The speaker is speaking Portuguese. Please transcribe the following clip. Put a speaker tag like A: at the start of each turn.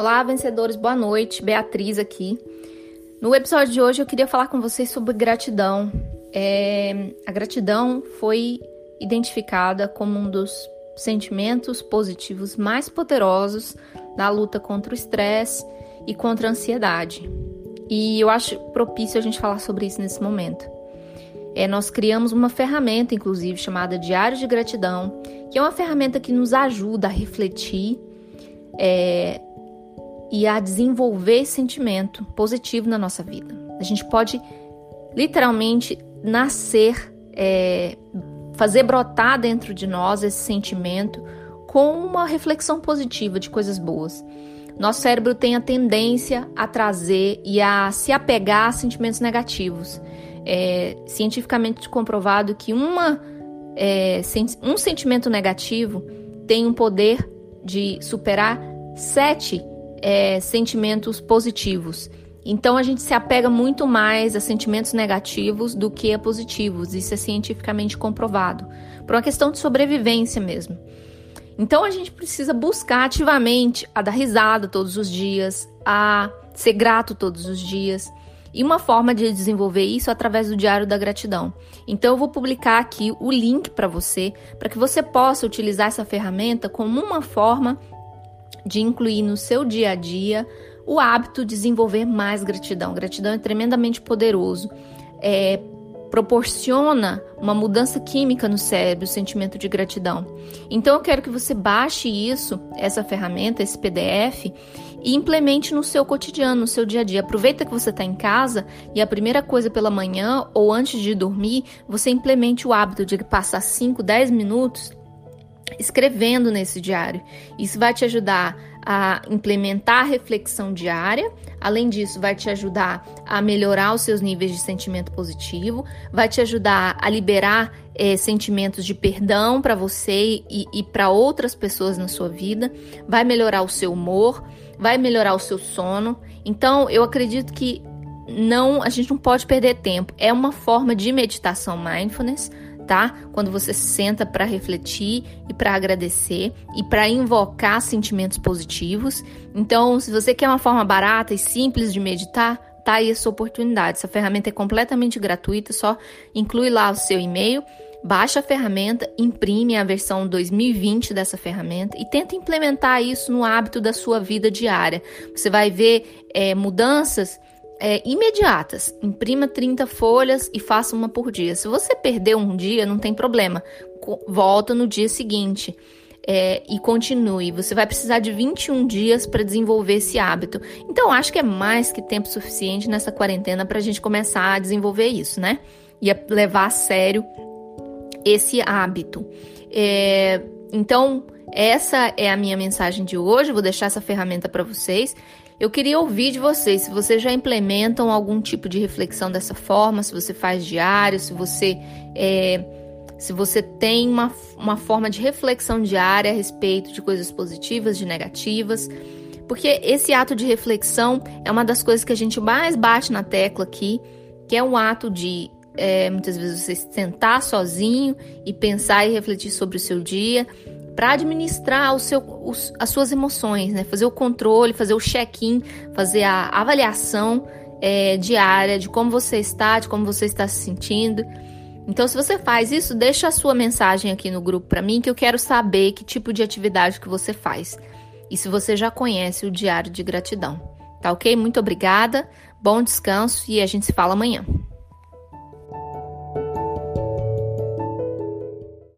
A: Olá, vencedores, boa noite. Beatriz aqui. No episódio de hoje eu queria falar com vocês sobre gratidão. É, a gratidão foi identificada como um dos sentimentos positivos mais poderosos na luta contra o estresse e contra a ansiedade. E eu acho propício a gente falar sobre isso nesse momento. É, nós criamos uma ferramenta, inclusive, chamada Diário de Gratidão, que é uma ferramenta que nos ajuda a refletir é, e a desenvolver sentimento positivo na nossa vida. A gente pode literalmente nascer, é, fazer brotar dentro de nós esse sentimento com uma reflexão positiva de coisas boas. Nosso cérebro tem a tendência a trazer e a se apegar a sentimentos negativos. É cientificamente comprovado que uma, é, um sentimento negativo tem um poder de superar sete é, sentimentos positivos. Então a gente se apega muito mais a sentimentos negativos do que a positivos. Isso é cientificamente comprovado. Por uma questão de sobrevivência mesmo. Então a gente precisa buscar ativamente a dar risada todos os dias, a ser grato todos os dias. E uma forma de desenvolver isso é através do Diário da Gratidão. Então eu vou publicar aqui o link para você, para que você possa utilizar essa ferramenta como uma forma de incluir no seu dia a dia o hábito de desenvolver mais gratidão. Gratidão é tremendamente poderoso. É, proporciona uma mudança química no cérebro, o sentimento de gratidão. Então eu quero que você baixe isso, essa ferramenta, esse PDF, e implemente no seu cotidiano, no seu dia a dia. Aproveita que você está em casa e a primeira coisa pela manhã ou antes de dormir, você implemente o hábito de passar 5, 10 minutos escrevendo nesse diário. Isso vai te ajudar a implementar a reflexão diária. Além disso, vai te ajudar a melhorar os seus níveis de sentimento positivo, vai te ajudar a liberar é, sentimentos de perdão para você e, e para outras pessoas na sua vida, vai melhorar o seu humor, vai melhorar o seu sono. Então, eu acredito que não, a gente não pode perder tempo. É uma forma de meditação mindfulness tá? Quando você senta para refletir e para agradecer e para invocar sentimentos positivos. Então, se você quer uma forma barata e simples de meditar, tá aí a sua oportunidade. Essa ferramenta é completamente gratuita, só inclui lá o seu e-mail, baixa a ferramenta, imprime a versão 2020 dessa ferramenta e tenta implementar isso no hábito da sua vida diária. Você vai ver é, mudanças é, imediatas. Imprima 30 folhas e faça uma por dia. Se você perder um dia, não tem problema. Volta no dia seguinte. É, e continue. Você vai precisar de 21 dias para desenvolver esse hábito. Então, acho que é mais que tempo suficiente nessa quarentena para a gente começar a desenvolver isso, né? E a levar a sério esse hábito. É, então, essa é a minha mensagem de hoje. Vou deixar essa ferramenta para vocês. Eu queria ouvir de vocês se vocês já implementam algum tipo de reflexão dessa forma, se você faz diário, se você é, se você tem uma, uma forma de reflexão diária a respeito de coisas positivas, de negativas. Porque esse ato de reflexão é uma das coisas que a gente mais bate na tecla aqui, que é um ato de é, muitas vezes você sentar sozinho e pensar e refletir sobre o seu dia para administrar o seu, os, as suas emoções, né? Fazer o controle, fazer o check-in, fazer a avaliação é, diária de como você está, de como você está se sentindo. Então, se você faz isso, deixa a sua mensagem aqui no grupo para mim, que eu quero saber que tipo de atividade que você faz. E se você já conhece o Diário de Gratidão. Tá ok? Muito obrigada, bom descanso e a gente se fala amanhã.